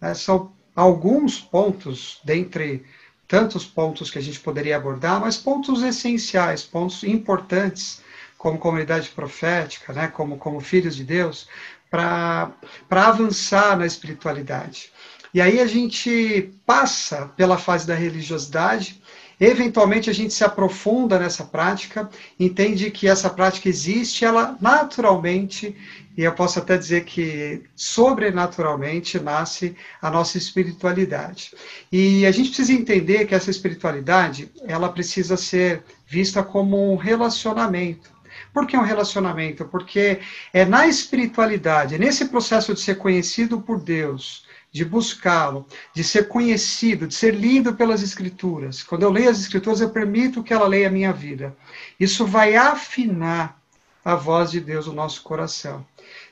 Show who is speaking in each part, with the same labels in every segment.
Speaker 1: Né? São alguns pontos, dentre tantos pontos que a gente poderia abordar, mas pontos essenciais, pontos importantes, como comunidade profética, né? como, como filhos de Deus, para avançar na espiritualidade. E aí a gente passa pela fase da religiosidade, eventualmente a gente se aprofunda nessa prática, entende que essa prática existe, ela naturalmente, e eu posso até dizer que sobrenaturalmente nasce a nossa espiritualidade. E a gente precisa entender que essa espiritualidade, ela precisa ser vista como um relacionamento. Por que um relacionamento? Porque é na espiritualidade, nesse processo de ser conhecido por Deus, de buscá-lo, de ser conhecido, de ser lido pelas Escrituras. Quando eu leio as Escrituras, eu permito que ela leia a minha vida. Isso vai afinar a voz de Deus no nosso coração.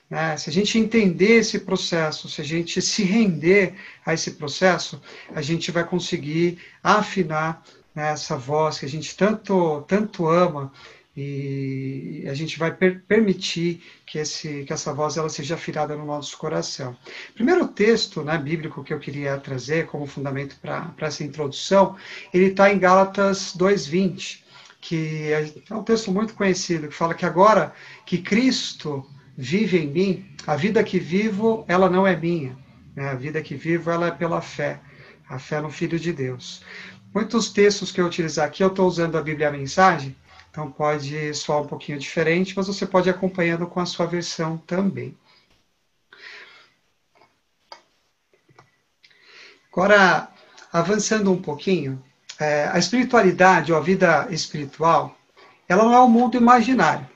Speaker 1: Né? Se a gente entender esse processo, se a gente se render a esse processo, a gente vai conseguir afinar né, essa voz que a gente tanto, tanto ama e a gente vai per permitir que, esse, que essa voz ela seja afirada no nosso coração. Primeiro texto né, bíblico que eu queria trazer como fundamento para essa introdução, ele está em Gálatas 2,20, que é um texto muito conhecido, que fala que agora que Cristo vive em mim, a vida que vivo, ela não é minha. Né? A vida que vivo, ela é pela fé, a fé no Filho de Deus. Muitos textos que eu utilizar aqui, eu estou usando a Bíblia a Mensagem, então pode soar um pouquinho diferente, mas você pode ir acompanhando com a sua versão também. Agora, avançando um pouquinho, é, a espiritualidade ou a vida espiritual, ela não é um mundo imaginário,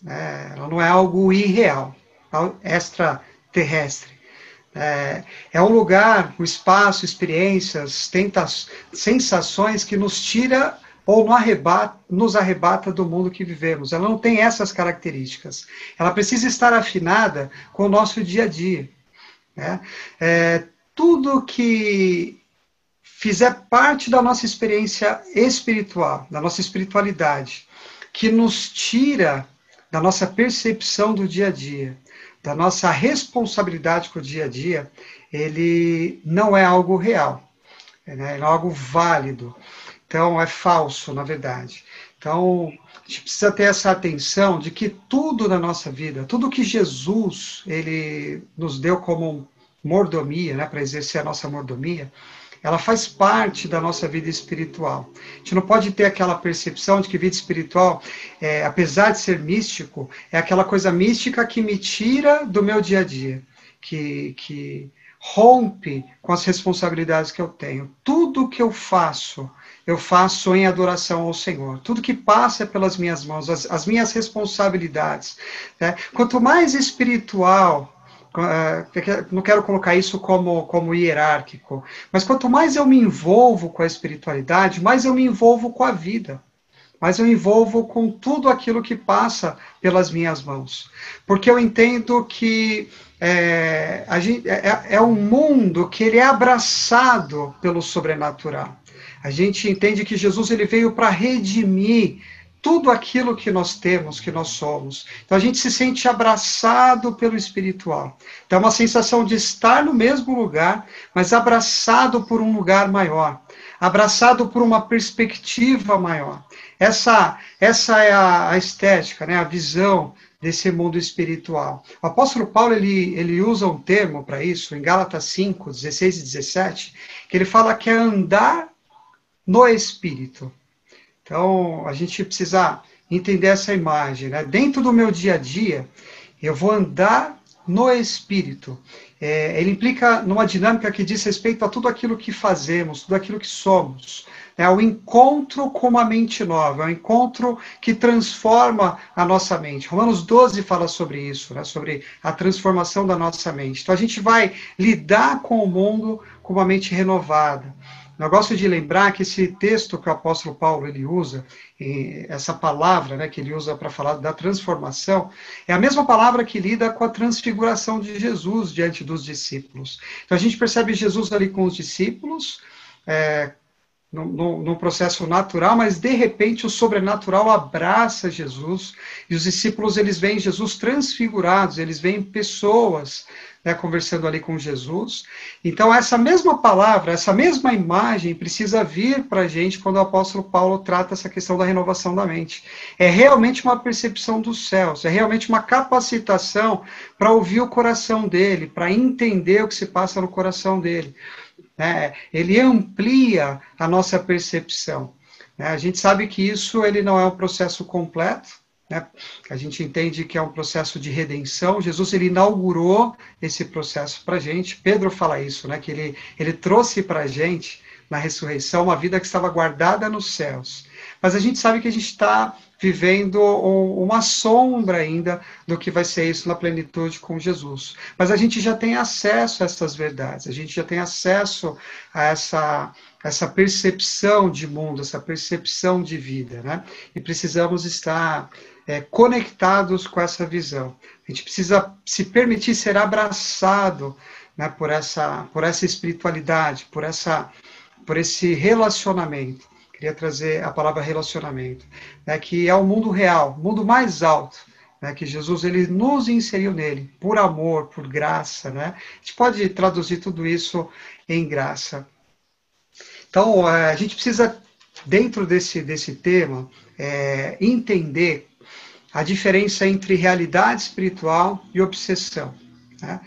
Speaker 1: né? ela não é algo irreal, extraterrestre. É, é um lugar, um espaço, experiências, tentas, sensações que nos tira ou no arrebata, nos arrebata do mundo que vivemos. Ela não tem essas características. Ela precisa estar afinada com o nosso dia a dia. Né? É, tudo que fizer parte da nossa experiência espiritual, da nossa espiritualidade, que nos tira da nossa percepção do dia a dia, da nossa responsabilidade com o dia a dia, ele não é algo real, né? é algo válido. Então, é falso, na verdade. Então, a gente precisa ter essa atenção de que tudo na nossa vida, tudo que Jesus ele nos deu como mordomia, né, para exercer a nossa mordomia, ela faz parte da nossa vida espiritual. A gente não pode ter aquela percepção de que vida espiritual, é, apesar de ser místico, é aquela coisa mística que me tira do meu dia a dia, que, que rompe com as responsabilidades que eu tenho. Tudo que eu faço eu faço em adoração ao Senhor. Tudo que passa pelas minhas mãos, as, as minhas responsabilidades. Né? Quanto mais espiritual, uh, não quero colocar isso como, como hierárquico, mas quanto mais eu me envolvo com a espiritualidade, mais eu me envolvo com a vida. Mas eu envolvo com tudo aquilo que passa pelas minhas mãos. Porque eu entendo que é, gente, é, é um mundo que ele é abraçado pelo sobrenatural. A gente entende que Jesus ele veio para redimir tudo aquilo que nós temos, que nós somos. Então a gente se sente abraçado pelo espiritual. Então é uma sensação de estar no mesmo lugar, mas abraçado por um lugar maior, abraçado por uma perspectiva maior. Essa essa é a, estética, né, a visão desse mundo espiritual. O apóstolo Paulo ele, ele usa um termo para isso, em Gálatas 5, 16 e 17, que ele fala que é andar no espírito. Então, a gente precisa entender essa imagem. Né? Dentro do meu dia a dia, eu vou andar no espírito. É, ele implica numa dinâmica que diz respeito a tudo aquilo que fazemos, tudo aquilo que somos. É o encontro com uma mente nova, é o encontro que transforma a nossa mente. Romanos 12 fala sobre isso, né? sobre a transformação da nossa mente. Então a gente vai lidar com o mundo com uma mente renovada. Eu gosto de lembrar que esse texto que o apóstolo Paulo ele usa, essa palavra né, que ele usa para falar da transformação, é a mesma palavra que lida com a transfiguração de Jesus diante dos discípulos. Então a gente percebe Jesus ali com os discípulos, é, num, processo natural, mas de repente o sobrenatural abraça Jesus e os discípulos eles veem Jesus transfigurados, eles veem pessoas né, conversando ali com Jesus. Então essa mesma palavra, essa mesma imagem precisa vir para a gente quando o apóstolo Paulo trata essa questão da renovação da mente. É realmente uma percepção dos céus, é realmente uma capacitação para ouvir o coração dele, para entender o que se passa no coração dele. Né? Ele amplia a nossa percepção. Né? A gente sabe que isso ele não é um processo completo, né? A gente entende que é um processo de redenção. Jesus ele inaugurou esse processo para a gente. Pedro fala isso, né? que ele, ele trouxe para a gente na ressurreição uma vida que estava guardada nos céus. Mas a gente sabe que a gente está vivendo uma sombra ainda do que vai ser isso na plenitude com Jesus. Mas a gente já tem acesso a essas verdades, a gente já tem acesso a essa, essa percepção de mundo, essa percepção de vida, né? E precisamos estar é, conectados com essa visão. A gente precisa se permitir ser abraçado né, por, essa, por essa espiritualidade, por, essa, por esse relacionamento queria trazer a palavra relacionamento, né, que é o mundo real, mundo mais alto, né, que Jesus ele nos inseriu nele, por amor, por graça. Né? A gente pode traduzir tudo isso em graça. Então, é, a gente precisa, dentro desse, desse tema, é, entender a diferença entre realidade espiritual e obsessão. Né?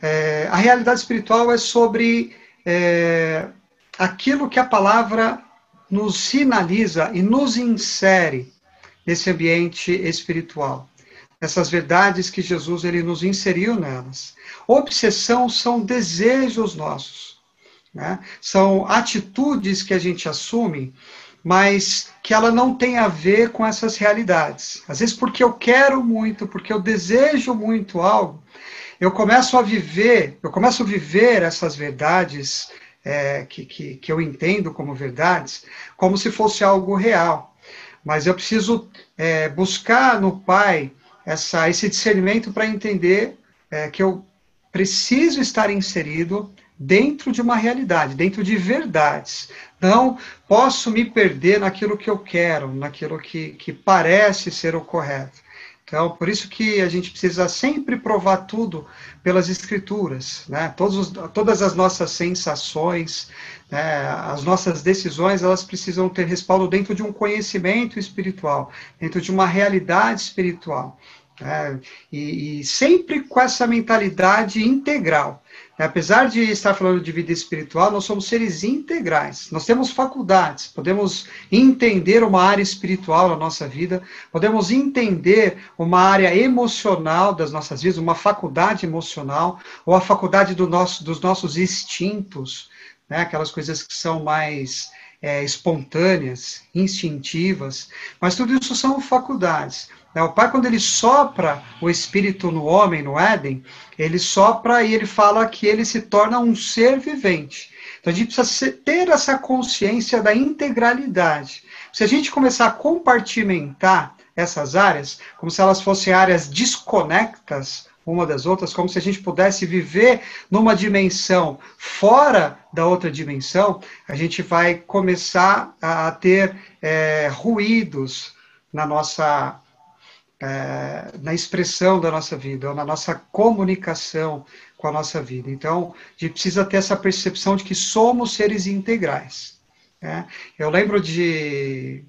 Speaker 1: É, a realidade espiritual é sobre é, aquilo que a palavra nos sinaliza e nos insere nesse ambiente espiritual. Essas verdades que Jesus ele nos inseriu nelas. Obsessão são desejos nossos, né? são atitudes que a gente assume, mas que ela não tem a ver com essas realidades. Às vezes, porque eu quero muito, porque eu desejo muito algo, eu começo a viver, eu começo a viver essas verdades é, que, que, que eu entendo como verdades, como se fosse algo real. Mas eu preciso é, buscar no Pai essa, esse discernimento para entender é, que eu preciso estar inserido dentro de uma realidade, dentro de verdades. Não posso me perder naquilo que eu quero, naquilo que, que parece ser o correto. Então, por isso que a gente precisa sempre provar tudo pelas escrituras, né? Todos, todas as nossas sensações, né? as nossas decisões, elas precisam ter respaldo dentro de um conhecimento espiritual, dentro de uma realidade espiritual. Né? E, e sempre com essa mentalidade integral. Apesar de estar falando de vida espiritual, nós somos seres integrais. Nós temos faculdades, podemos entender uma área espiritual na nossa vida, podemos entender uma área emocional das nossas vidas, uma faculdade emocional, ou a faculdade do nosso, dos nossos instintos, né? aquelas coisas que são mais é, espontâneas, instintivas, mas tudo isso são faculdades. Né? O Pai, quando ele sopra o Espírito no homem, no Éden, ele sopra e ele fala que ele se torna um ser vivente. Então a gente precisa ter essa consciência da integralidade. Se a gente começar a compartimentar essas áreas, como se elas fossem áreas desconectas uma das outras, como se a gente pudesse viver numa dimensão fora da outra dimensão, a gente vai começar a ter é, ruídos na nossa é, na expressão da nossa vida, ou na nossa comunicação com a nossa vida. Então, a gente precisa ter essa percepção de que somos seres integrais. Né? Eu lembro de,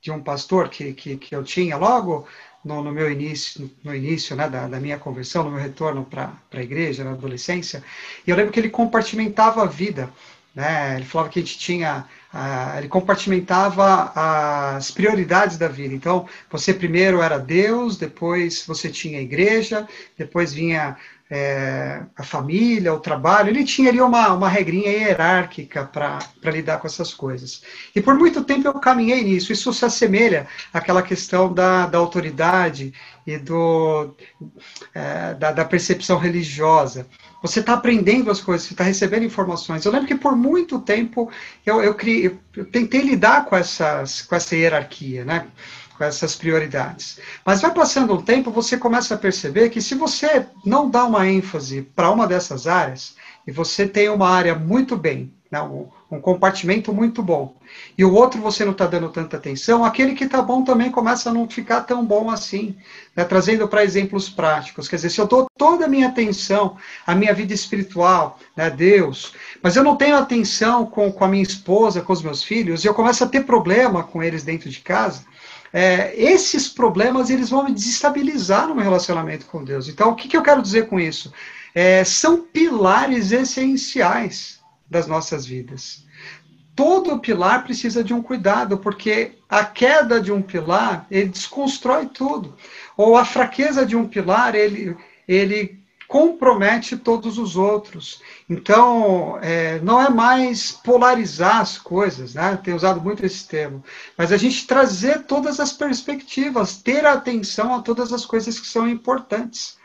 Speaker 1: de um pastor que, que, que eu tinha logo no, no, meu início, no início né, da, da, minha conversão, no meu retorno para a igreja, na adolescência, e eu lembro que ele compartimentava a vida. Né? Ele falava que a gente tinha ah, ele compartimentava as prioridades da vida. Então, você primeiro era Deus, depois você tinha a igreja, depois vinha é, a família, o trabalho. Ele tinha ali uma, uma regrinha hierárquica para lidar com essas coisas. E por muito tempo eu caminhei nisso. Isso se assemelha àquela questão da, da autoridade e do, é, da, da percepção religiosa. Você está aprendendo as coisas, você está recebendo informações. Eu lembro que por muito tempo eu, eu, criei, eu tentei lidar com, essas, com essa hierarquia, né? Com essas prioridades. Mas vai passando um tempo, você começa a perceber que se você não dá uma ênfase para uma dessas áreas, e você tem uma área muito bem, né, um, um, compartimento muito bom. E o outro você não está dando tanta atenção, aquele que está bom também começa a não ficar tão bom assim. Né, trazendo para exemplos práticos. Quer dizer, se eu dou toda a minha atenção à minha vida espiritual, né, Deus, mas eu não tenho atenção com, com a minha esposa, com os meus filhos, e eu começo a ter problema com eles dentro de casa, é, esses problemas eles vão me desestabilizar no meu relacionamento com Deus. Então, o que, que eu quero dizer com isso? É, são pilares essenciais das nossas vidas. Todo pilar precisa de um cuidado, porque a queda de um pilar, ele desconstrói tudo. Ou a fraqueza de um pilar, ele, ele compromete todos os outros. Então, é, não é mais polarizar as coisas, né? Tenho usado muito esse termo, mas a gente trazer todas as perspectivas, ter atenção a todas as coisas que são importantes.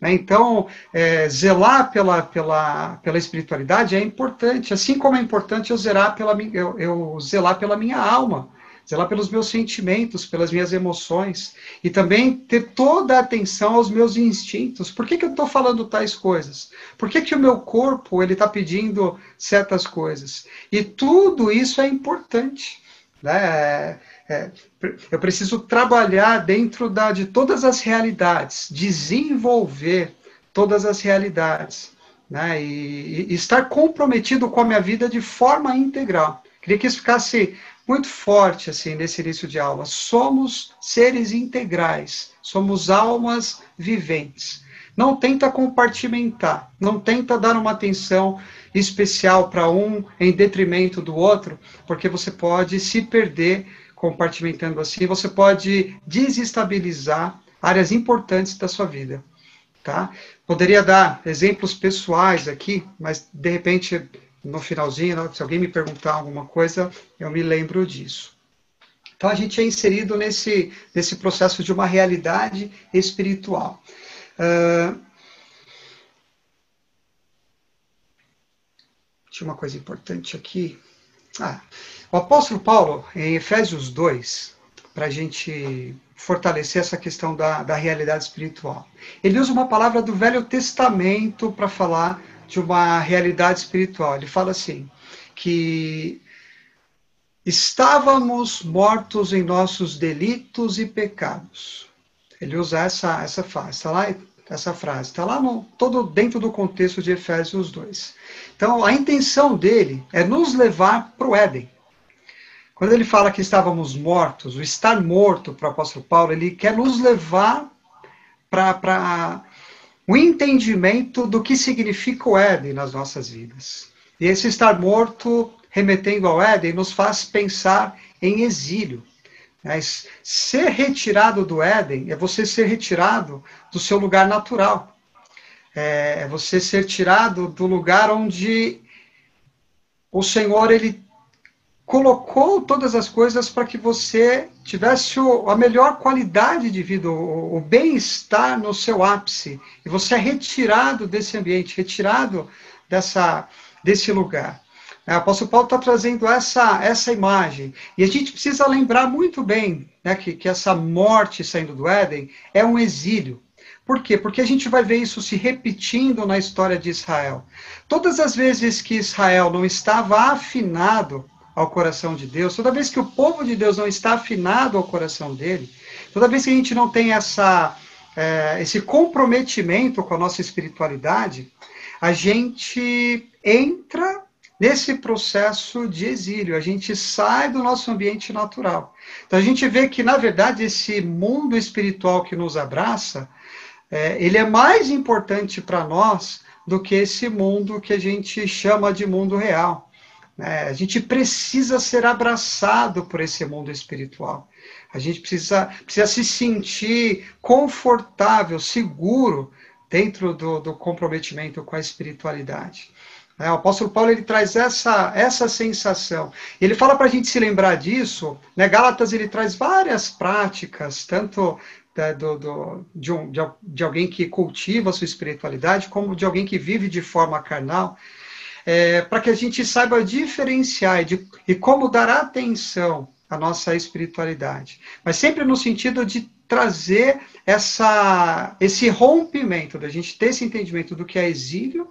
Speaker 1: Né? Então, é, zelar pela, pela, pela espiritualidade é importante, assim como é importante eu zelar pela, eu, eu zelar pela minha alma, zelar pelos meus sentimentos, pelas minhas emoções, e também ter toda a atenção aos meus instintos. Por que, que eu estou falando tais coisas? Por que, que o meu corpo ele está pedindo certas coisas? E tudo isso é importante. Né? É, é, eu preciso trabalhar dentro da, de todas as realidades, desenvolver todas as realidades, né? E, e, estar comprometido com a minha vida de forma integral. Queria que isso ficasse muito forte assim nesse início de aula. Somos seres integrais, somos almas viventes. Não tenta compartimentar, não tenta dar uma atenção especial para um em detrimento do outro, porque você pode se perder compartimentando assim, você pode desestabilizar áreas importantes da sua vida, tá? Poderia dar exemplos pessoais aqui, mas de repente no finalzinho, se alguém me perguntar alguma coisa, eu me lembro disso. Então a gente é inserido nesse, nesse processo de uma realidade espiritual. Uh, tinha uma coisa importante aqui. Ah, o apóstolo Paulo, em Efésios 2, para a gente fortalecer essa questão da, da realidade espiritual, ele usa uma palavra do Velho Testamento para falar de uma realidade espiritual. Ele fala assim, que estávamos mortos em nossos delitos e pecados. Ele usa essa, essa frase, está lá essa frase, está lá no, todo dentro do contexto de Efésios 2. Então, a intenção dele é nos levar para o Éden. Quando ele fala que estávamos mortos, o estar morto para o apóstolo Paulo, ele quer nos levar para o entendimento do que significa o Éden nas nossas vidas. E esse estar morto, remetendo ao Éden, nos faz pensar em exílio. Mas ser retirado do Éden é você ser retirado do seu lugar natural. É, é você ser tirado do lugar onde o Senhor ele colocou todas as coisas para que você tivesse a melhor qualidade de vida, o, o bem-estar no seu ápice. E você é retirado desse ambiente, retirado dessa, desse lugar. O apóstolo Paulo está trazendo essa, essa imagem. E a gente precisa lembrar muito bem né, que, que essa morte saindo do Éden é um exílio. Por quê? Porque a gente vai ver isso se repetindo na história de Israel. Todas as vezes que Israel não estava afinado ao coração de Deus, toda vez que o povo de Deus não está afinado ao coração dele, toda vez que a gente não tem essa, é, esse comprometimento com a nossa espiritualidade, a gente entra nesse processo de exílio, a gente sai do nosso ambiente natural. Então a gente vê que, na verdade, esse mundo espiritual que nos abraça, é, ele é mais importante para nós do que esse mundo que a gente chama de mundo real. É, a gente precisa ser abraçado por esse mundo espiritual. A gente precisa, precisa se sentir confortável, seguro dentro do, do comprometimento com a espiritualidade. É, o apóstolo Paulo ele traz essa, essa sensação. Ele fala para a gente se lembrar disso. Né? Gálatas ele traz várias práticas, tanto da, do, do, de, um, de, de, alguém que cultiva a sua espiritualidade, como de alguém que vive de forma carnal é, para que a gente saiba diferenciar e, de, e como dar atenção à nossa espiritualidade. Mas sempre no sentido de trazer essa, esse rompimento, da gente ter esse entendimento do que é exílio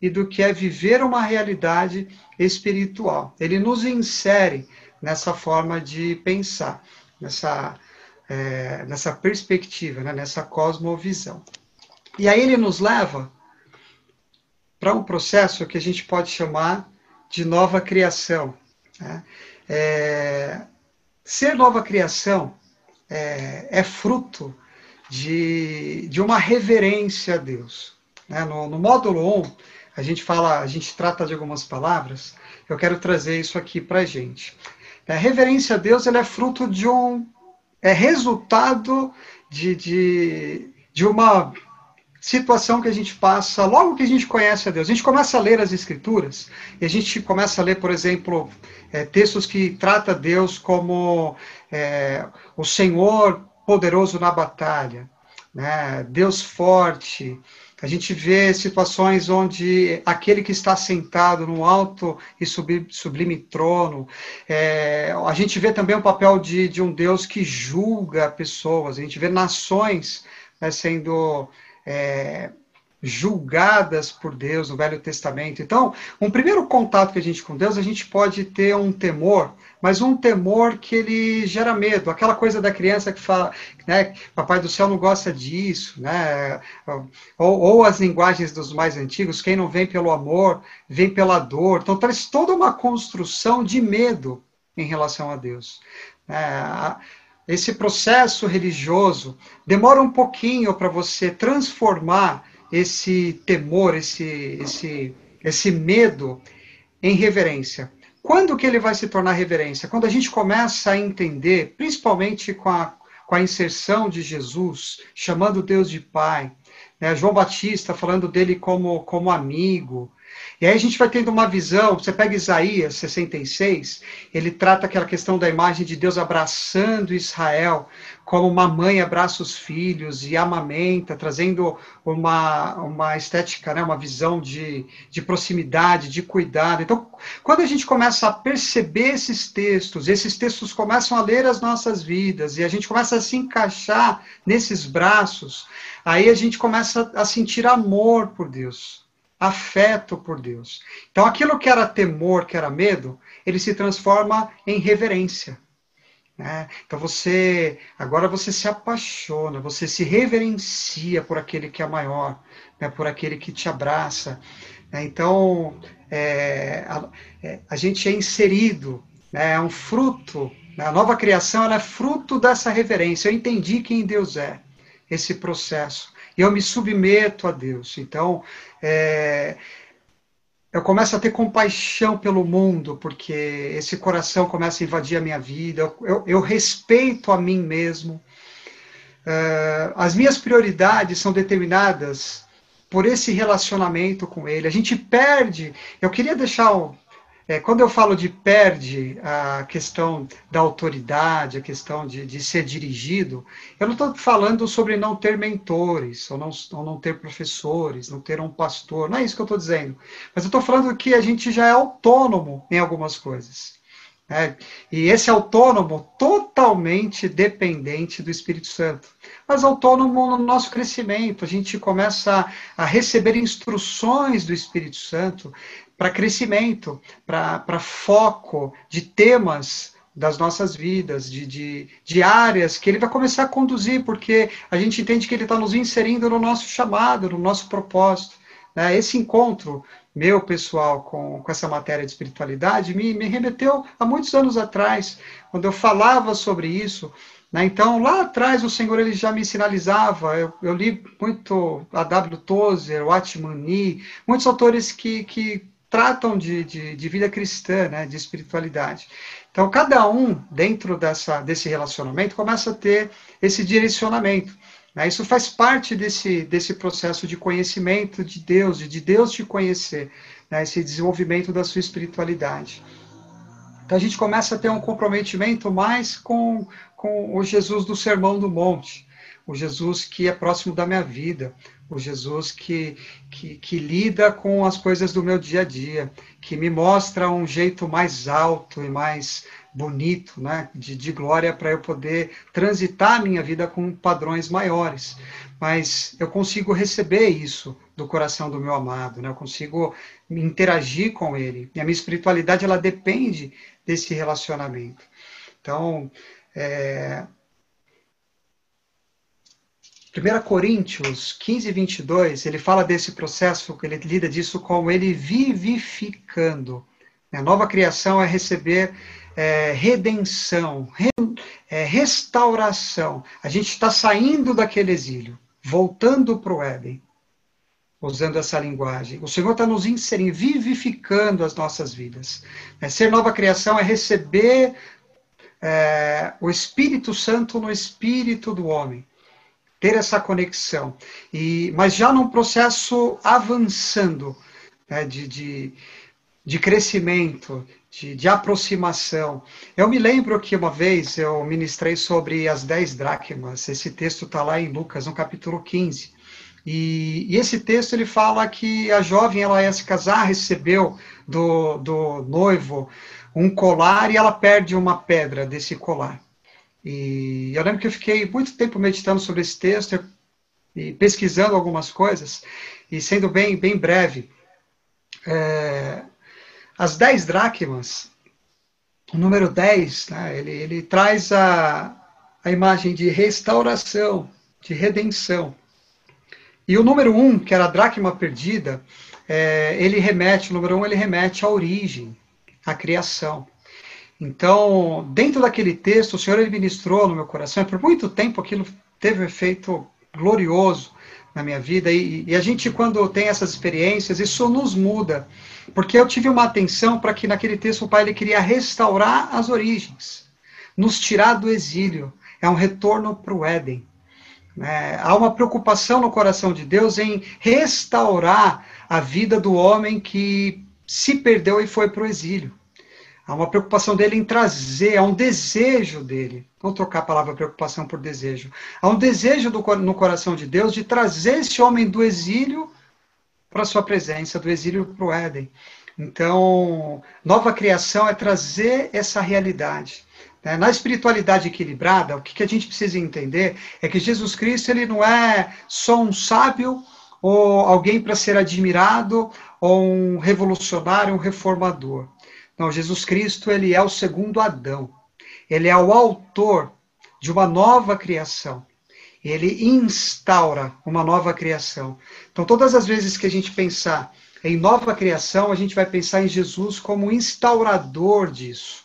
Speaker 1: e do que é viver uma realidade espiritual. Ele nos insere nessa forma de pensar, nessa, é, nessa perspectiva, né, nessa cosmovisão. E aí ele nos leva para um processo que a gente pode chamar de nova criação. Né? É, ser nova criação é, é fruto de, de uma reverência a Deus. Né? No, no módulo 1, a gente fala, a gente trata de algumas palavras, eu quero trazer isso aqui para a gente. A reverência a Deus ela é fruto de um. é resultado de, de, de uma situação que a gente passa logo que a gente conhece a Deus. A gente começa a ler as Escrituras e a gente começa a ler, por exemplo, é, textos que trata Deus como é, o Senhor poderoso na batalha, né? Deus forte, a gente vê situações onde aquele que está sentado no alto e sublime trono, é, a gente vê também o papel de, de um Deus que julga pessoas, a gente vê nações né, sendo é, julgadas por Deus no Velho Testamento. Então, um primeiro contato que a gente com Deus, a gente pode ter um temor, mas um temor que ele gera medo, aquela coisa da criança que fala, né, papai do céu não gosta disso, né, ou, ou as linguagens dos mais antigos, quem não vem pelo amor, vem pela dor. Então, traz toda uma construção de medo em relação a Deus. É, esse processo religioso demora um pouquinho para você transformar esse temor, esse, esse, esse medo em reverência. Quando que ele vai se tornar reverência? Quando a gente começa a entender, principalmente com a, com a inserção de Jesus, chamando Deus de Pai, né? João Batista falando dele como, como amigo, e aí a gente vai tendo uma visão, você pega Isaías 66, ele trata aquela questão da imagem de Deus abraçando Israel, como uma mãe abraça os filhos e amamenta, trazendo uma, uma estética, né, uma visão de, de proximidade, de cuidado. Então, quando a gente começa a perceber esses textos, esses textos começam a ler as nossas vidas, e a gente começa a se encaixar nesses braços, aí a gente começa a sentir amor por Deus afeto por Deus. Então, aquilo que era temor, que era medo, ele se transforma em reverência. Né? Então, você agora você se apaixona, você se reverencia por aquele que é maior, né? por aquele que te abraça. Né? Então, é, a, é, a, gente é inserido, né? é um fruto. Né? A nova criação é fruto dessa reverência. Eu entendi quem Deus é, esse processo eu me submeto a Deus. Então, é, eu começo a ter compaixão pelo mundo, porque esse coração começa a invadir a minha vida, eu, eu respeito a mim mesmo. Uh, as minhas prioridades são determinadas por esse relacionamento com Ele. A gente perde. Eu queria deixar é, quando eu falo de perde a questão da autoridade, a questão de, de ser dirigido, eu não estou falando sobre não ter mentores, ou não, ou não ter professores, não ter um pastor, não é isso que eu estou dizendo. Mas eu estou falando que a gente já é autônomo em algumas coisas. Né? E esse autônomo totalmente dependente do Espírito Santo. Mas autônomo no nosso crescimento, a gente começa a receber instruções do Espírito Santo para crescimento, para foco de temas das nossas vidas, de, de, de, áreas que ele vai começar a conduzir, porque a gente entende que ele está nos inserindo no nosso chamado, no nosso propósito. Né? Esse encontro meu pessoal com, com essa matéria de espiritualidade me, me remeteu a muitos anos atrás, quando eu falava sobre isso. Né? Então, lá atrás, o Senhor ele já me sinalizava. Eu, eu li muito a W. Tozer, o Atmani, muitos autores que, que tratam de, de, de, vida cristã, né, de espiritualidade. Então, cada um, dentro dessa, desse relacionamento, começa a ter esse direcionamento. Né? Isso faz parte desse, desse processo de conhecimento de Deus, de Deus te conhecer, né? esse desenvolvimento da sua espiritualidade. Então, a gente começa a ter um comprometimento mais com, com o Jesus do Sermão do Monte, o Jesus que é próximo da minha vida, o Jesus que, que, que, lida com as coisas do meu dia a dia, que me mostra um jeito mais alto e mais bonito, né, de, de glória para eu poder transitar a minha vida com padrões maiores. Mas eu consigo receber isso do coração do meu amado, né? Eu consigo interagir com ele. E a minha espiritualidade ela depende desse relacionamento. Então, é, 1 Coríntios 15, 22, ele fala desse processo, ele lida disso como ele vivificando. A nova criação é receber é, redenção, re, é, restauração. A gente está saindo daquele exílio, voltando para o Éden, usando essa linguagem. O Senhor está nos inserindo, vivificando as nossas vidas. É, ser nova criação é receber é, o Espírito Santo no espírito do homem ter essa conexão. E, mas já num processo avançando né, de, de, de, crescimento, de, de, aproximação. Eu me lembro que uma vez eu ministrei sobre as dez dracmas. Esse texto está lá em Lucas, no capítulo 15. E, e, esse texto ele fala que a jovem ela ia se casar, recebeu do, do noivo um colar e ela perde uma pedra desse colar. E eu lembro que eu fiquei muito tempo meditando sobre esse texto e pesquisando algumas coisas, e sendo bem, bem breve, é, as dez dracmas, o número 10, né, ele, ele traz a, a imagem de restauração, de redenção. E o número 1, um, que era a dracma perdida, é, ele remete, o número 1 um, ele remete à origem, à criação. Então, dentro daquele texto, o Senhor ele ministrou no meu coração, e por muito tempo aquilo teve um efeito glorioso na minha vida, e, e a gente, quando tem essas experiências, isso nos muda, porque eu tive uma atenção para que naquele texto o Pai ele queria restaurar as origens, nos tirar do exílio, é um retorno para o Éden. É, há uma preocupação no coração de Deus em restaurar a vida do homem que se perdeu e foi para o exílio. Há uma preocupação dele em trazer, há um desejo dele. Vamos trocar a palavra preocupação por desejo. Há um desejo do, no coração de Deus de trazer esse homem do exílio para a sua presença, do exílio para o Éden. Então, nova criação é trazer essa realidade. Né? Na espiritualidade equilibrada, o que, a gente precisa entender é que Jesus Cristo ele não é só um sábio ou alguém para ser admirado ou um revolucionário, um reformador. Não, Jesus Cristo, ele é o segundo Adão. Ele é o autor de uma nova criação. Ele instaura uma nova criação. Então, todas as vezes que a gente pensar em nova criação, a gente vai pensar em Jesus como instaurador disso.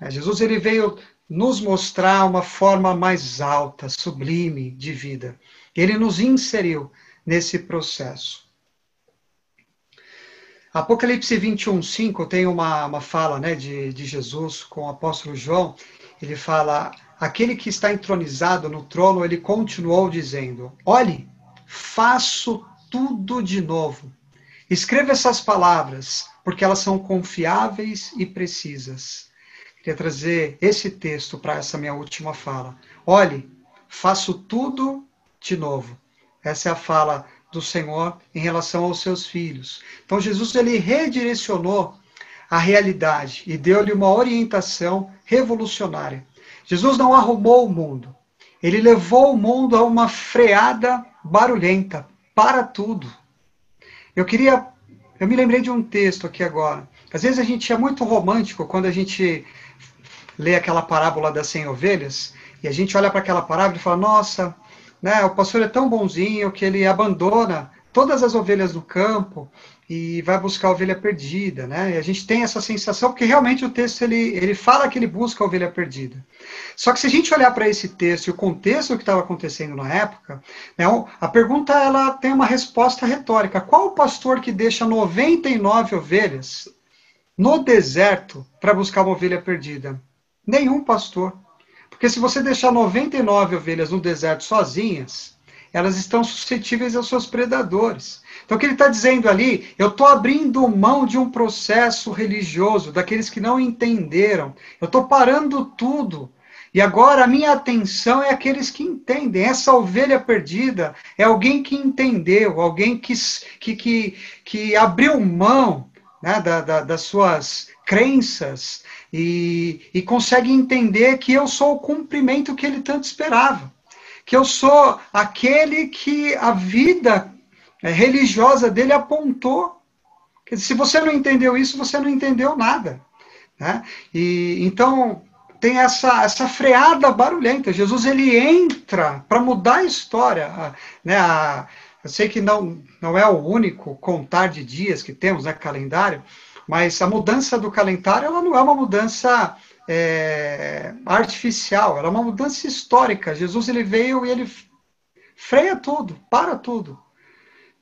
Speaker 1: É, Jesus ele veio nos mostrar uma forma mais alta, sublime de vida. Ele nos inseriu nesse processo. Apocalipse 21, 5 tem uma, uma fala né, de, de Jesus com o apóstolo João. Ele fala: Aquele que está entronizado no trono, ele continuou dizendo: Olhe, faço tudo de novo. Escreva essas palavras, porque elas são confiáveis e precisas. Queria trazer esse texto para essa minha última fala. Olhe, faço tudo de novo. Essa é a fala do Senhor em relação aos seus filhos. Então Jesus ele redirecionou a realidade e deu-lhe uma orientação revolucionária. Jesus não arrumou o mundo. Ele levou o mundo a uma freada barulhenta para tudo. Eu queria eu me lembrei de um texto aqui agora. Às vezes a gente é muito romântico quando a gente lê aquela parábola das 100 ovelhas e a gente olha para aquela parábola e fala: "Nossa, né? O pastor é tão bonzinho que ele abandona todas as ovelhas do campo e vai buscar a ovelha perdida, né? E a gente tem essa sensação porque realmente o texto ele, ele fala que ele busca a ovelha perdida. Só que se a gente olhar para esse texto e o contexto que estava acontecendo na época, né, a pergunta ela tem uma resposta retórica. Qual o pastor que deixa 99 ovelhas no deserto para buscar uma ovelha perdida? Nenhum pastor. Porque se você deixar 99 ovelhas no deserto sozinhas, elas estão suscetíveis aos seus predadores. Então, o que ele está dizendo ali, eu estou abrindo mão de um processo religioso, daqueles que não entenderam. Eu estou parando tudo E agora a minha atenção é aqueles que entendem. Essa ovelha perdida é alguém que entendeu, alguém que, que, que, que abriu mão né, da, da, das suas crenças e, e consegue entender que eu sou o cumprimento que ele tanto esperava. Que eu sou aquele que a vida é, religiosa dele apontou. se você não entendeu isso, você não entendeu nada. Né? E, então, tem essa, essa freada barulhenta. Jesus ele entra para mudar a história. Né? A, eu sei que não, não é o único contar de dias que temos, né, calendário, mas a mudança do calendário ela não é uma mudança é, artificial, ela é uma mudança histórica. Jesus ele veio e ele freia tudo, para tudo.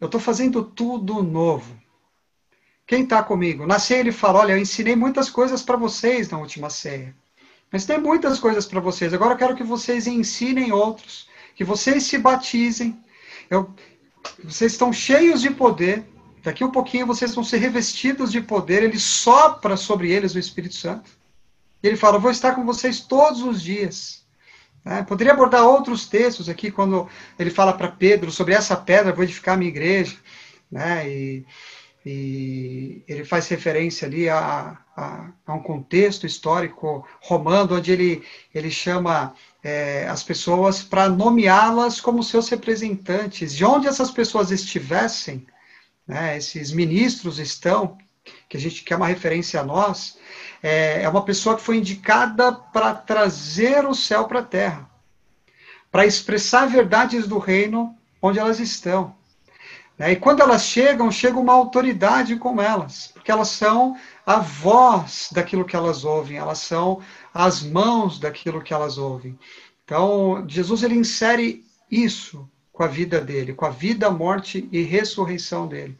Speaker 1: Eu estou fazendo tudo novo. Quem está comigo? Na ceia ele fala: Olha, eu ensinei muitas coisas para vocês na última ceia. Mas tem muitas coisas para vocês. Agora eu quero que vocês ensinem outros, que vocês se batizem. Eu, vocês estão cheios de poder. Daqui um pouquinho vocês vão ser revestidos de poder. Ele sopra sobre eles o Espírito Santo. E ele fala: Vou estar com vocês todos os dias. É, poderia abordar outros textos aqui, quando ele fala para Pedro sobre essa pedra, vou edificar a minha igreja. Né? E, e ele faz referência ali a, a, a, um contexto histórico romano, onde ele, ele chama é, as pessoas para nomeá-las como seus representantes. De onde essas pessoas estivessem, né, esses ministros estão, que a gente quer uma referência a nós, é, é uma pessoa que foi indicada para trazer o céu para a terra, para expressar verdades do reino onde elas estão. Né? E quando elas chegam, chega uma autoridade com elas, porque elas são a voz daquilo que elas ouvem, elas são as mãos daquilo que elas ouvem. Então, Jesus ele insere isso com a vida dele, com a vida, morte e ressurreição dele.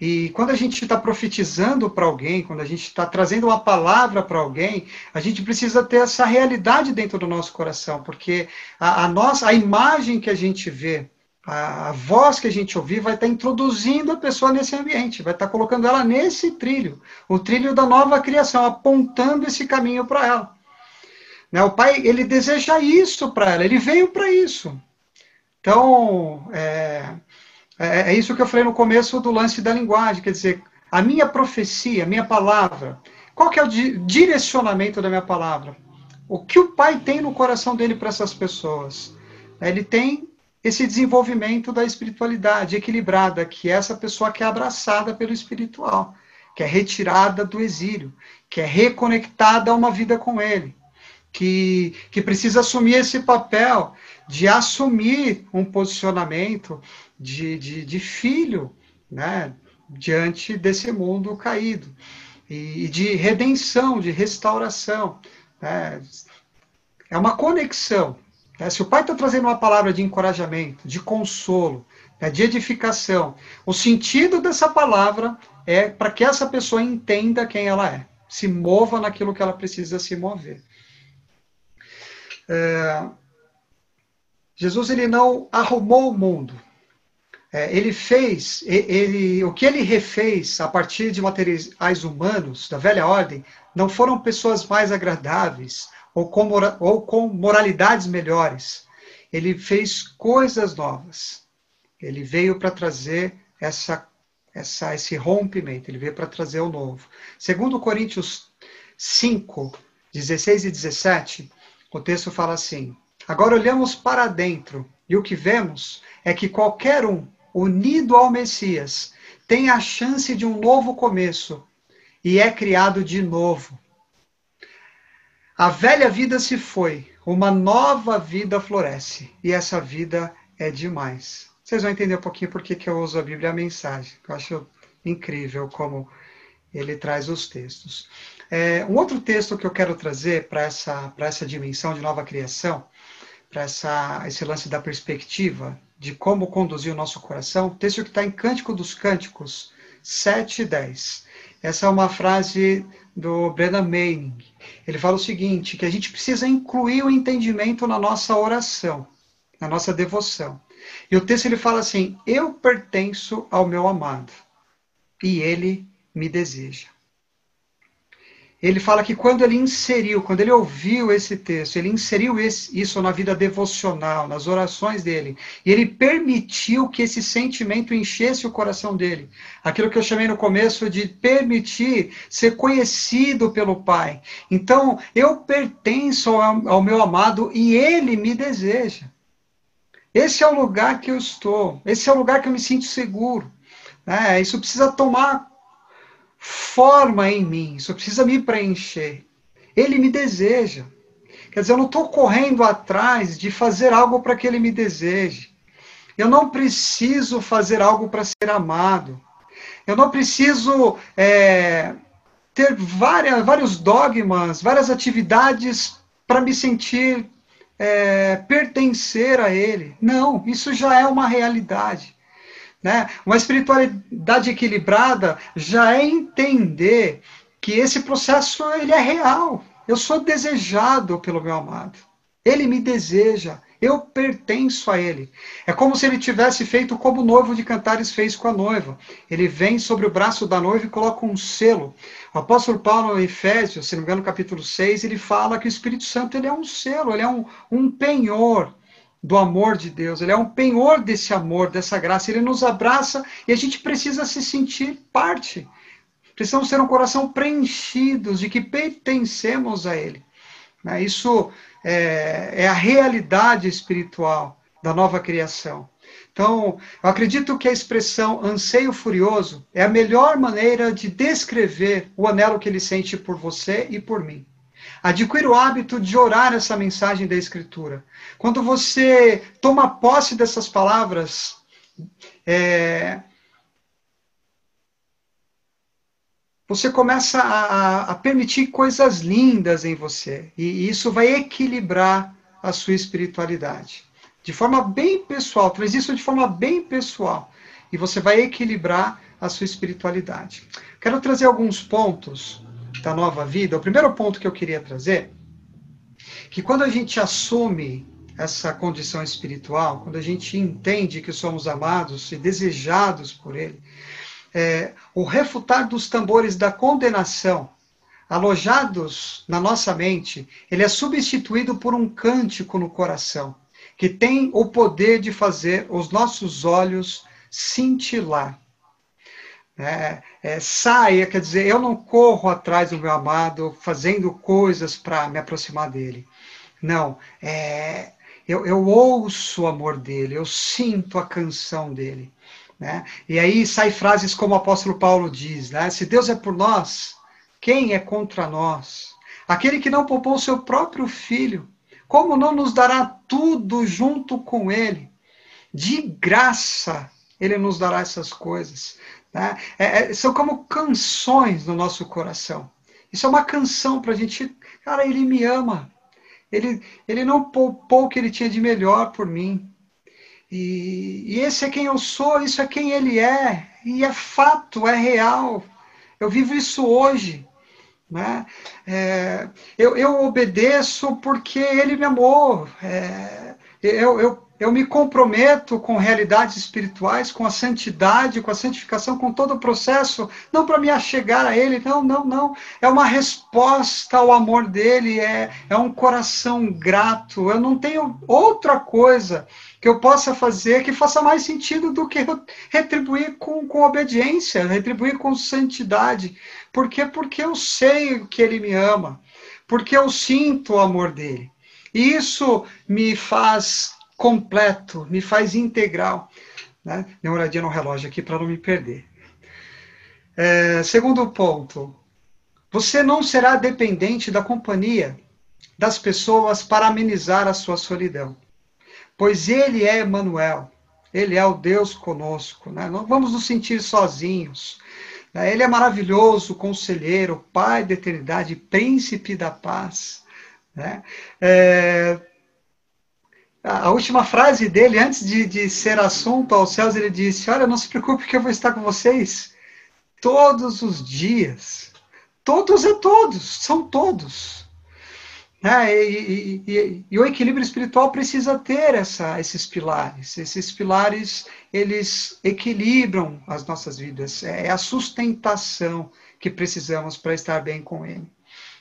Speaker 1: E quando a gente está profetizando para alguém, quando a gente está trazendo uma palavra para alguém, a gente precisa ter essa realidade dentro do nosso coração, porque a, a nossa, a imagem que a gente vê a, a voz que a gente ouvir vai estar introduzindo a pessoa nesse ambiente, vai estar colocando ela nesse trilho, o trilho da nova criação, apontando esse caminho para ela. Né? O pai, ele deseja isso para ela, ele veio para isso. Então, é, é, é, isso que eu falei no começo do lance da linguagem, quer dizer, a minha profecia, a minha palavra, qual que é o direcionamento da minha palavra? O que o pai tem no coração dele para essas pessoas? Ele tem esse desenvolvimento da espiritualidade equilibrada, que é essa pessoa que é abraçada pelo espiritual, que é retirada do exílio, que é reconectada a uma vida com ele, que, que precisa assumir esse papel de assumir um posicionamento de, de, de filho, né, diante desse mundo caído, e, e de redenção, de restauração. Né? É uma conexão é, se o pai está trazendo uma palavra de encorajamento, de consolo, né, de edificação, o sentido dessa palavra é para que essa pessoa entenda quem ela é, se mova naquilo que ela precisa se mover. É, Jesus ele não arrumou o mundo. É, ele fez, ele, o que ele refez a partir de materiais humanos da velha ordem, não foram pessoas mais agradáveis, ou com, ou com moralidades melhores. Ele fez coisas novas. Ele veio para trazer essa, essa, esse rompimento, ele veio para trazer o novo. Segundo Coríntios 5, 16 e 17, o texto fala assim: Agora olhamos para dentro, e o que vemos é que qualquer um unido ao Messias tem a chance de um novo começo e é criado de novo. A velha vida se foi, uma nova vida floresce. E essa vida é demais. Vocês vão entender um pouquinho por que, eu uso a Bíblia a mensagem. Eu acho incrível como ele traz os textos. É, um outro texto que eu quero trazer para essa, essa dimensão de nova criação, para esse lance da perspectiva, de como conduzir o nosso coração, texto que está em Cântico dos Cânticos 7 e 10. Essa é uma frase do Brennan Manning. Ele fala o seguinte, que a gente precisa incluir o entendimento na nossa oração, na nossa devoção. E o texto ele fala assim: Eu pertenço ao meu amado e ele me deseja. Ele fala que quando ele inseriu, quando ele ouviu esse texto, ele inseriu esse, isso na vida devocional, nas orações dele, e ele permitiu que esse sentimento enchesse o coração dele. Aquilo que eu chamei no começo de permitir ser conhecido pelo Pai. Então, eu pertenço ao, ao meu amado e ele me deseja. Esse é o lugar que eu estou, esse é o lugar que eu me sinto seguro. É, isso precisa tomar forma em mim, isso precisa me preencher. Ele me deseja. Quer dizer, eu não estou correndo atrás de fazer algo para que ele me deseje. Eu não preciso fazer algo para ser amado. Eu não preciso é, ter várias, vários dogmas, várias atividades para me sentir é, pertencer a Ele. Não, isso já é uma realidade. Né? Uma espiritualidade equilibrada já é entender que esse processo ele é real. Eu sou desejado pelo meu amado. Ele me deseja. Eu pertenço a ele. É como se ele tivesse feito como o noivo de Cantares fez com a noiva. Ele vem sobre o braço da noiva e coloca um selo. O apóstolo Paulo, em Efésios, se não me engano, no capítulo 6, ele fala que o Espírito Santo ele é um selo, ele é um, um penhor do amor de Deus, ele é um penhor desse amor, dessa graça, ele nos abraça e a gente precisa se sentir parte. Precisamos ter um coração preenchidos de que pertencemos a Ele. Né? Isso é, é a realidade espiritual da nova criação. Então, eu acredito que a expressão anseio furioso é a melhor maneira de descrever o anelo que ele sente por você e por mim. Adquira o hábito de orar essa mensagem da Escritura. Quando você toma posse dessas palavras, é, você começa a, a, permitir coisas lindas em você. E isso vai equilibrar a sua espiritualidade. De forma bem pessoal, traz isso de forma bem pessoal. E você vai equilibrar a sua espiritualidade. Quero trazer alguns pontos da nova vida, o primeiro ponto que eu queria trazer, que quando a gente assume essa condição espiritual, quando a gente entende que somos amados e desejados por Ele, é, o refutar dos tambores da condenação alojados na nossa mente, ele é substituído por um cântico no coração, que tem o poder de fazer os nossos olhos cintilar. É, é, saia, quer dizer, eu não corro atrás do meu amado fazendo coisas para me aproximar dele. Não, é, eu, eu ouço o amor dele, eu sinto a canção dele. Né? E aí sai frases como o apóstolo Paulo diz: né? se Deus é por nós, quem é contra nós? Aquele que não poupou seu próprio filho, como não nos dará tudo junto com ele? De graça ele nos dará essas coisas. Né? É, é, são como canções no nosso coração. Isso é uma canção para a gente. Cara, ele me ama. Ele, ele não poupou o que ele tinha de melhor por mim. E, e esse é quem eu sou, isso é quem ele é. E é fato, é real. Eu vivo isso hoje. Né? É, eu, eu obedeço porque ele me amou. É, eu, eu eu me comprometo com realidades espirituais, com a santidade, com a santificação, com todo o processo, não para me achegar a Ele, não, não, não. É uma resposta ao amor dele, é, é um coração grato. Eu não tenho outra coisa que eu possa fazer que faça mais sentido do que retribuir com, com obediência, retribuir com santidade. Por quê? Porque eu sei que Ele me ama, porque eu sinto o amor dele. E isso me faz completo, me faz integral. Né? Dê uma olhadinha no relógio aqui para não me perder. É, segundo ponto, você não será dependente da companhia das pessoas para amenizar a sua solidão, pois Ele é Emmanuel, Ele é o Deus conosco. Né? Não vamos nos sentir sozinhos. Né? Ele é maravilhoso, conselheiro, Pai da eternidade, príncipe da paz. Né? É, a última frase dele, antes de, de ser assunto aos céus, ele disse: Olha, não se preocupe que eu vou estar com vocês todos os dias. Todos é todos, são todos. É, e, e, e, e, o equilíbrio espiritual precisa ter essa, esses pilares. Esses pilares, eles equilibram as nossas vidas. É, é a sustentação que precisamos para estar bem com ele.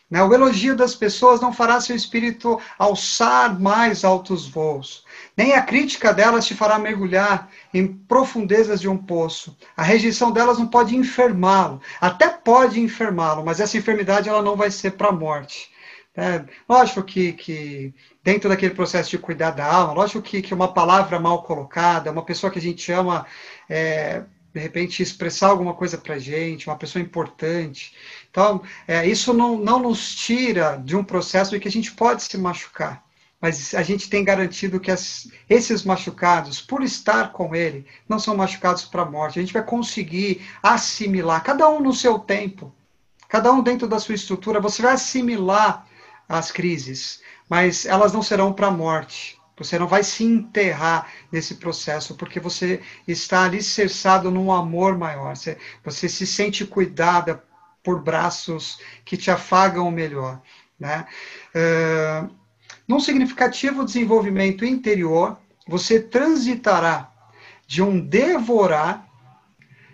Speaker 1: Né? O elogio das pessoas não fará seu espírito alçar mais altos voos. Nem a crítica delas te fará mergulhar em profundezas de um poço. A rejeição delas não pode enfermá-lo. Até pode enfermá-lo, mas essa enfermidade ela não vai ser para a morte. É, lógico que, que, dentro daquele processo de cuidar da alma, lógico que, que uma palavra mal colocada, uma pessoa que a gente ama, é, de repente expressar alguma coisa para gente, uma pessoa importante. Então, é, isso não, não nos tira de um processo de que a gente pode se machucar. Mas a gente tem garantido que as, esses machucados, por estar com ele, não são machucados para a morte. A gente vai conseguir assimilar, cada um no seu tempo, cada um dentro da sua estrutura, você vai assimilar as crises, mas elas não serão para a morte. Você não vai se enterrar nesse processo, porque você está alicerçado num amor maior. Você, você se sente cuidada por braços que te afagam melhor. Né? Uh, num significativo desenvolvimento interior, você transitará de um devorar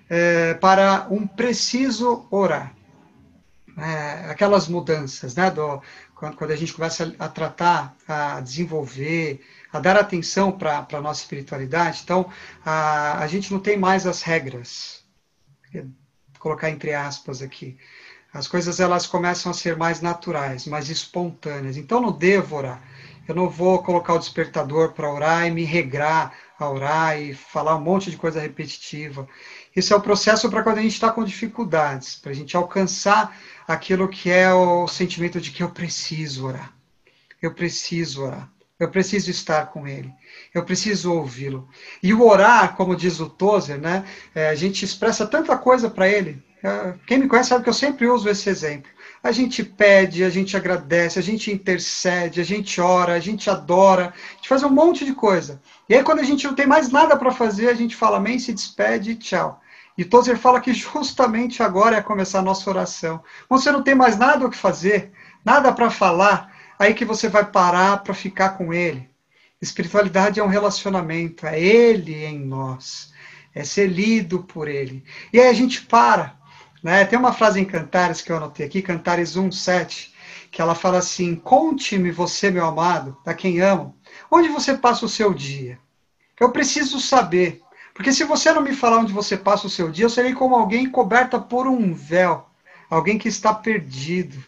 Speaker 1: uh, para um preciso orar. É, aquelas mudanças, né, do, quando, a gente começa a, tratar, a desenvolver, a dar atenção para a nossa espiritualidade, então a, a gente não tem mais as regras, vou colocar entre aspas aqui. As coisas elas começam a ser mais naturais, mais espontâneas. Então no Dévora, eu não vou colocar o despertador para orar e me regrar a orar e falar um monte de coisa repetitiva. Isso é o processo para quando a gente está com dificuldades, para a gente alcançar aquilo que é o sentimento de que eu preciso orar. Eu preciso orar. Eu preciso estar com ele. Eu preciso ouvi-lo. E o orar, como diz o Tozer, né, é, a gente expressa tanta coisa para ele. É, quem me conhece sabe que eu sempre uso esse exemplo. A gente pede, a gente agradece, a gente intercede, a gente ora, a gente adora, a gente faz um monte de coisa. E aí, quando a gente não tem mais nada para fazer, a gente fala amém, se despede e tchau. E Tozer fala que justamente agora é começar a nossa oração. Quando você não tem mais nada o que fazer, nada para falar, aí que você vai parar para ficar com Ele. Espiritualidade é um relacionamento, é Ele em nós, é ser lido por Ele. E aí a gente para. Né? Tem uma frase em Cantares que eu anotei aqui, Cantares 1,7, que ela fala assim: Conte-me você, meu amado, a quem amo, onde você passa o seu dia. Eu preciso saber. Porque se você não me falar onde você passa o seu dia, eu serei como alguém coberta por um véu, alguém que está perdido.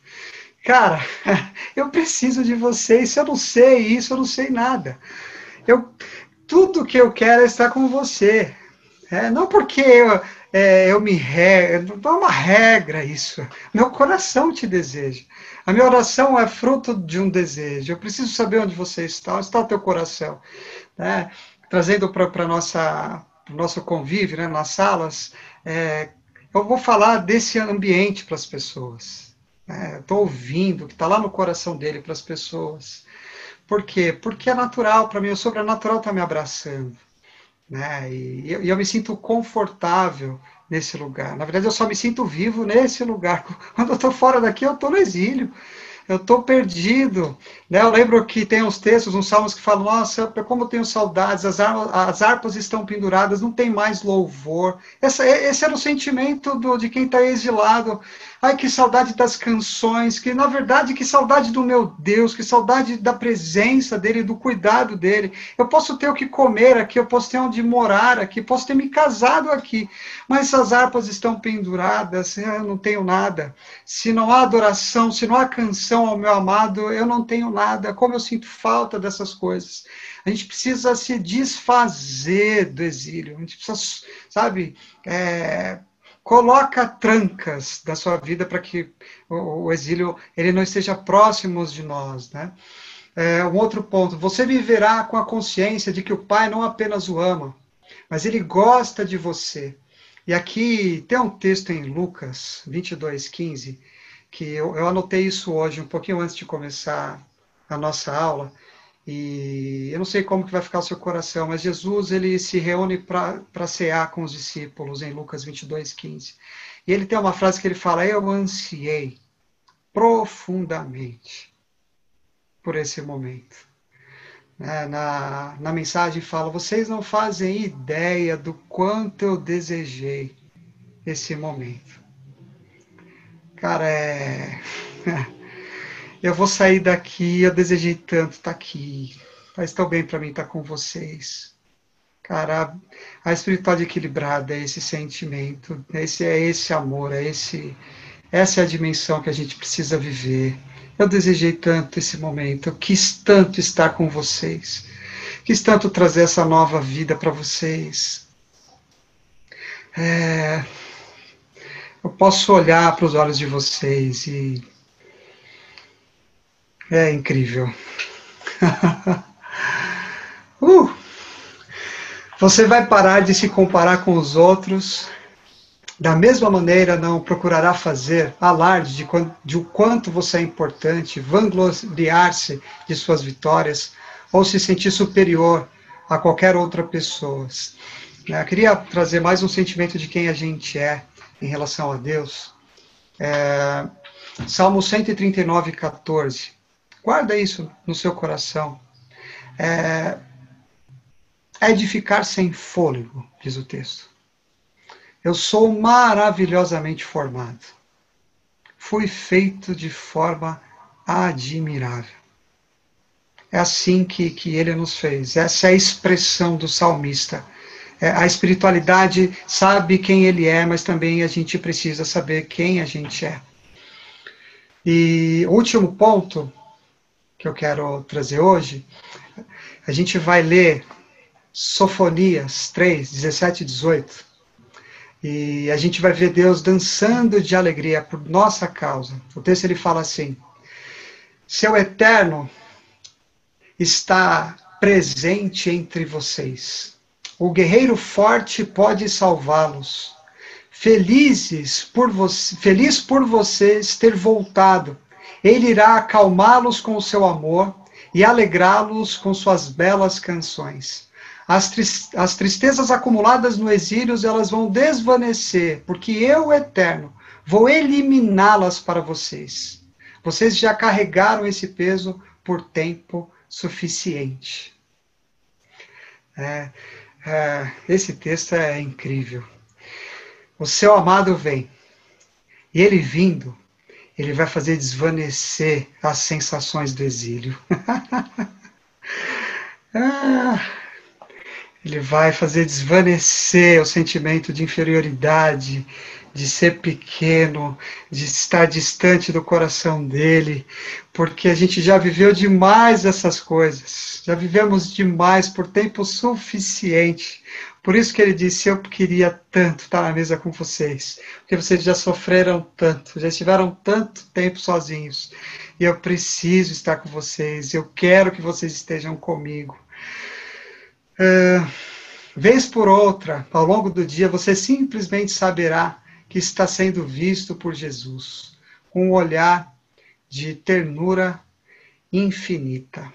Speaker 1: Cara, eu preciso de você, se eu não sei isso, eu não sei nada. Eu, tudo que eu quero é estar com você. É, não porque eu, é, eu me regra, não é uma regra isso. Meu coração te deseja. A minha oração é fruto de um desejo. Eu preciso saber onde você está, onde está o teu coração. Né? Trazendo para nossa para o nosso convívio, né, nas salas, é, eu vou falar desse ambiente para as pessoas. Né? Estou ouvindo que está lá no coração dele para as pessoas. Por quê? Porque é natural para mim, o sobrenatural está me abraçando. Né? E, e eu me sinto confortável nesse lugar. Na verdade, eu só me sinto vivo nesse lugar. Quando eu estou fora daqui, eu estou no exílio eu estou perdido. Né? Eu lembro que tem uns textos, uns salmos que falam, nossa, como eu tenho saudades, as, as harpas estão penduradas, não tem mais louvor. Essa, esse era o sentimento do, de quem está exilado. Ai, que saudade das canções, que na verdade, que saudade do meu Deus, que saudade da presença dele, do cuidado dele. Eu posso ter o que comer aqui, eu posso ter onde morar aqui, posso ter me casado aqui, mas essas harpas estão penduradas, eu não tenho nada. Se não há adoração, se não há canção ao meu amado, eu não tenho nada. Como eu sinto falta dessas coisas. A gente precisa se desfazer do exílio, a gente precisa, sabe, é, coloca trancas da sua vida para que o, o, exílio ele não esteja próximo de nós, né? É, um outro ponto, você viverá com a consciência de que o Pai não apenas o ama, mas ele gosta de você. E aqui tem um texto em Lucas 22, 15, que eu, eu anotei isso hoje, um pouquinho antes de começar a nossa aula, e eu não sei como que vai ficar o seu coração, mas Jesus ele se reúne para cear com os discípulos em Lucas 22, 15. E ele tem uma frase que ele fala: Eu ansiei profundamente por esse momento. Na, na mensagem fala: Vocês não fazem ideia do quanto eu desejei esse momento. Cara, é. eu vou sair daqui, eu desejei tanto estar tá aqui. Faz tão bem para mim estar tá com vocês. Cara, a, espiritualidade equilibrada é esse sentimento, é esse, é esse amor, é esse, essa é a dimensão que a gente precisa viver. Eu desejei tanto esse momento, eu quis tanto estar com vocês, quis tanto trazer essa nova vida para vocês. É, eu posso olhar para os olhos de vocês e é incrível. uh! Você vai parar de se comparar com os outros. Da mesma maneira, não procurará fazer alarde de, de o quanto você é importante, vangloriar-se de suas vitórias ou se sentir superior a qualquer outra pessoa. Eu queria trazer mais um sentimento de quem a gente é em relação a Deus. É, Salmo 139, 14. Guarda isso no seu coração. É, de ficar sem fôlego, diz o texto. Eu sou maravilhosamente formado. Fui feito de forma admirável. É assim que, que ele nos fez. Essa é a expressão do salmista. É, a espiritualidade sabe quem ele é, mas também a gente precisa saber quem a gente é. E último ponto que eu quero trazer hoje, a gente vai ler Sofonias 3, 17 e 18. E a gente vai ver Deus dançando de alegria por nossa causa. O texto ele fala assim: Seu eterno está presente entre vocês. O guerreiro forte pode salvá-los. Felizes por você, feliz por vocês ter voltado ele irá acalmá-los com o seu amor e alegrá-los com suas belas canções. As, as tristezas acumuladas no exílio, elas vão desvanecer, porque eu, Eterno, vou eliminá-las para vocês. Vocês já carregaram esse peso por tempo suficiente. É, é, esse texto é incrível. O seu amado vem, e ele vindo, ele vai fazer desvanecer as sensações do exílio. ah, ele vai fazer desvanecer o sentimento de inferioridade, de ser pequeno, de estar distante do coração dele, porque a gente já viveu demais essas coisas, já vivemos demais por tempo suficiente. Por isso que ele disse: Eu queria tanto estar na mesa com vocês, porque vocês já sofreram tanto, já estiveram tanto tempo sozinhos, e eu preciso estar com vocês, eu quero que vocês estejam comigo. Uh, vez por outra, ao longo do dia, você simplesmente saberá que está sendo visto por Jesus, com um olhar de ternura infinita.